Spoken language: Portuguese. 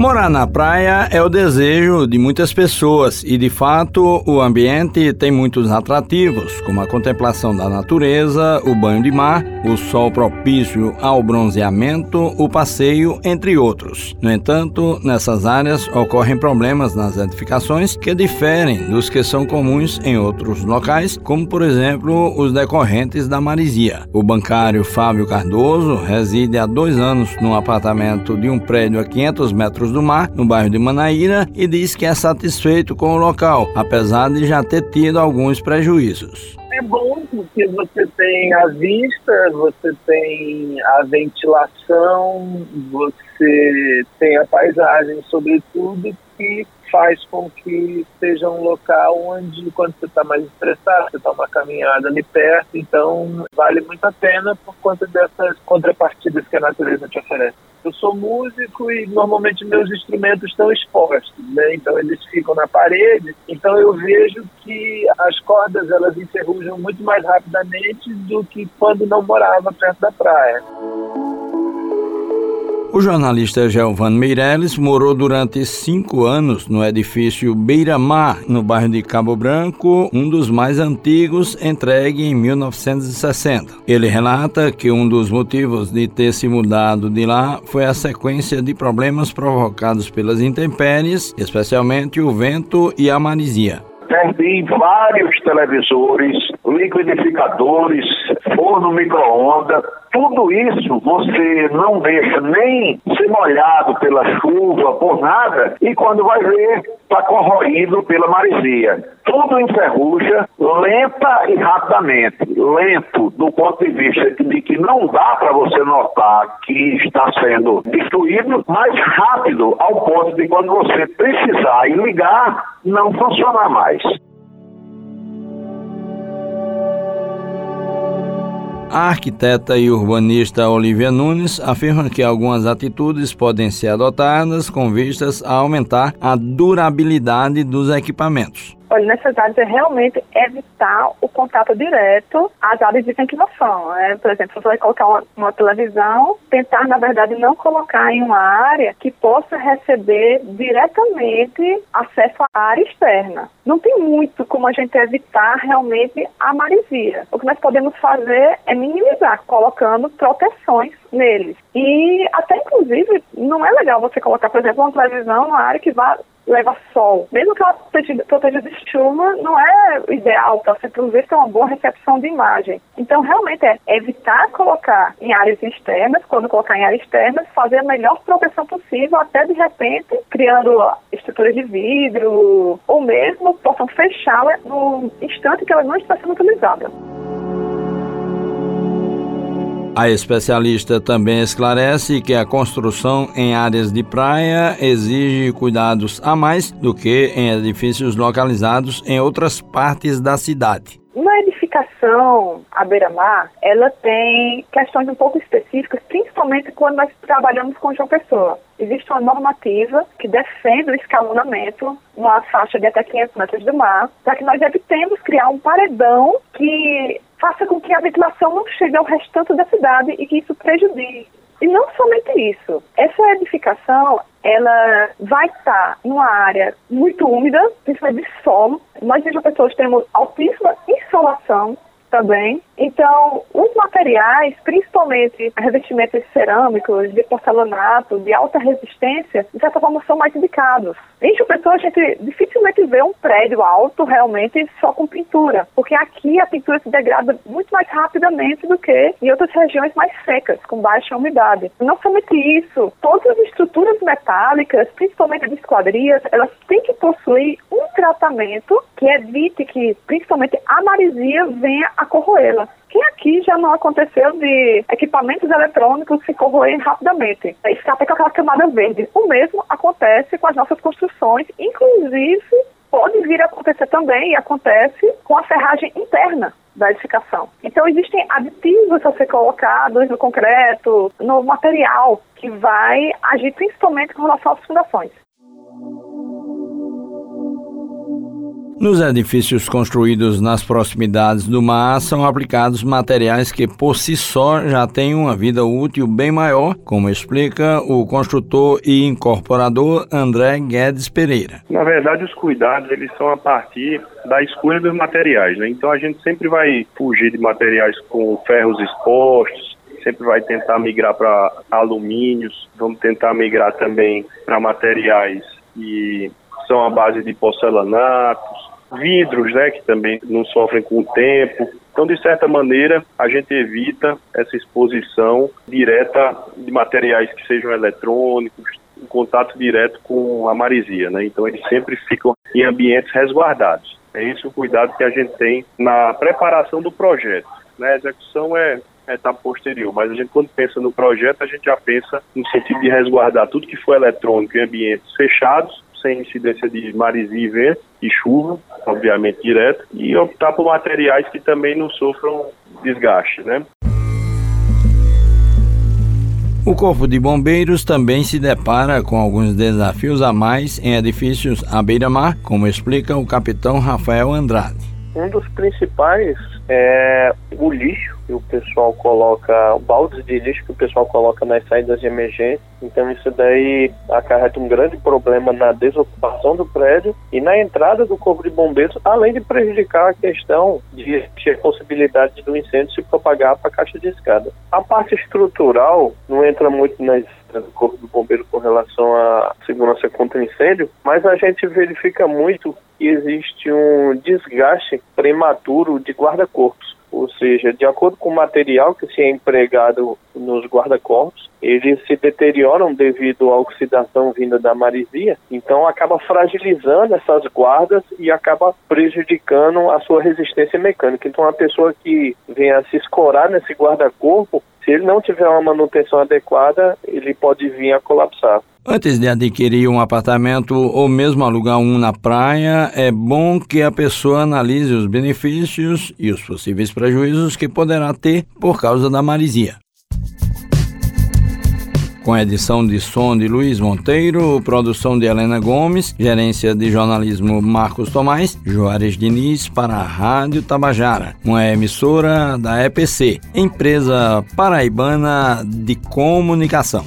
Morar na praia é o desejo de muitas pessoas e, de fato, o ambiente tem muitos atrativos, como a contemplação da natureza, o banho de mar, o sol propício ao bronzeamento, o passeio, entre outros. No entanto, nessas áreas ocorrem problemas nas edificações que diferem dos que são comuns em outros locais, como, por exemplo, os decorrentes da marisia. O bancário Fábio Cardoso reside há dois anos num apartamento de um prédio a 500 metros do Mar, no bairro de Manaíra, e diz que é satisfeito com o local, apesar de já ter tido alguns prejuízos. É bom porque você tem a vista, você tem a ventilação, você tem a paisagem, sobretudo, que faz com que seja um local onde, quando você está mais estressado, você está uma caminhada ali perto, então vale muito a pena por conta dessas contrapartidas que a natureza te oferece. Eu sou músico e normalmente meus instrumentos estão expostos, né? Então eles ficam na parede. Então eu vejo que as cordas elas enferrujam muito mais rapidamente do que quando não morava perto da praia. O jornalista Gelvano Meirelles morou durante cinco anos no edifício Beira-Mar, no bairro de Cabo Branco, um dos mais antigos, entregue em 1960. Ele relata que um dos motivos de ter se mudado de lá foi a sequência de problemas provocados pelas intempéries, especialmente o vento e a marisia. Perdi vários televisores, liquidificadores, forno micro-ondas, tudo isso você não deixa nem ser molhado pela chuva, por nada, e quando vai ver, está corroído pela maresia. Tudo enferruja lenta e rapidamente. Lento do ponto de vista de que não dá para você notar que está sendo destruído, mas rápido ao ponto de quando você precisar e ligar, não funcionar mais. A arquiteta e urbanista Olivia Nunes afirma que algumas atitudes podem ser adotadas com vistas a aumentar a durabilidade dos equipamentos. Olha, nessas áreas é realmente evitar o contato direto às áreas de ventilação. Né? Por exemplo, você vai colocar uma, uma, televisão, tentar, na verdade, não colocar em uma área que possa receber diretamente acesso à área externa. Não tem muito como a gente evitar realmente a maresia. O que nós podemos fazer é minimizar, colocando proteções neles. E até, inclusive, não é legal você colocar, por exemplo, uma televisão numa área que vai leva sol. Mesmo que ela proteja, proteja de chuva, não é ideal para você produzir ter uma boa recepção de imagem. Então, realmente é evitar colocar em áreas externas, quando colocar em áreas externas, fazer a melhor proteção possível, até de repente criando estruturas de vidro, ou mesmo possam fechá-la no instante que ela não está sendo utilizada. A especialista também esclarece que a construção em áreas de praia exige cuidados a mais do que em edifícios localizados em outras partes da cidade. Na edificação à beira-mar, ela tem questões um pouco específicas, principalmente quando nós trabalhamos com João Pessoa. Existe uma normativa que defende o escalonamento numa faixa de até 500 metros do mar, para que nós evitemos criar um paredão que faça com que a ventilação não chegue ao restante da cidade e que isso prejudique. E não somente isso, essa edificação, ela vai estar numa área muito úmida, principalmente de solo. Nós, as pessoas, temos altíssima insolação também. Então, os materiais, principalmente revestimentos cerâmicos, de porcelanato, de alta resistência, de certa forma são mais indicados. Em João Pessoa, a gente dificilmente vê um prédio alto realmente só com pintura, porque aqui a pintura se degrada muito mais rapidamente do que em outras regiões mais secas, com baixa umidade. Não somente isso, todas as estruturas metálicas, principalmente de esquadrias, elas têm que possuir um tratamento que evite que, principalmente, a maresia venha a corroê-la. Que aqui já não aconteceu de equipamentos eletrônicos se corroerem rapidamente. Escapa com aquela camada verde. O mesmo acontece com as nossas construções, inclusive pode vir a acontecer também, e acontece, com a ferragem interna da edificação. Então, existem aditivos a ser colocados no concreto, no material, que vai agir principalmente com relação às fundações. Nos edifícios construídos nas proximidades do mar são aplicados materiais que por si só já têm uma vida útil bem maior, como explica o construtor e incorporador André Guedes Pereira. Na verdade, os cuidados eles são a partir da escolha dos materiais, né? Então a gente sempre vai fugir de materiais com ferros expostos, sempre vai tentar migrar para alumínios, vamos tentar migrar também para materiais que são a base de porcelanatos, vidros, né, que também não sofrem com o tempo. Então, de certa maneira, a gente evita essa exposição direta de materiais que sejam eletrônicos, em contato direto com a marisia, né? Então, eles sempre ficam em ambientes resguardados. É esse o cuidado que a gente tem na preparação do projeto. Né? A execução é etapa posterior, mas a gente quando pensa no projeto, a gente já pensa no sentido de resguardar tudo que for eletrônico em ambientes fechados sem incidência de marisia e vento e chuva, obviamente direto, e optar por materiais que também não sofram desgaste, né? O Corpo de Bombeiros também se depara com alguns desafios a mais em edifícios à beira-mar, como explica o capitão Rafael Andrade. Um dos principais é o lixo que o pessoal coloca, baldes de lixo que o pessoal coloca nas saídas de emergência. Então isso daí acarreta um grande problema na desocupação do prédio e na entrada do corpo de bombeiros, além de prejudicar a questão de a possibilidade do incêndio se propagar para a caixa de escada. A parte estrutural não entra muito nas do Corpo do Bombeiro com relação à segurança contra incêndio, mas a gente verifica muito que existe um desgaste prematuro de guarda-corpos ou seja, de acordo com o material que se é empregado nos guarda-corpos, eles se deterioram devido à oxidação vinda da marisia, então acaba fragilizando essas guardas e acaba prejudicando a sua resistência mecânica. Então, a pessoa que venha a se escorar nesse guarda-corpo, se ele não tiver uma manutenção adequada, ele pode vir a colapsar. Antes de adquirir um apartamento ou mesmo alugar um na praia, é bom que a pessoa analise os benefícios e os possíveis prejuízos que poderá ter por causa da marisia. Com edição de som de Luiz Monteiro, produção de Helena Gomes, gerência de jornalismo Marcos Tomás, Juarez Diniz para a Rádio Tabajara, uma emissora da EPC, empresa paraibana de comunicação.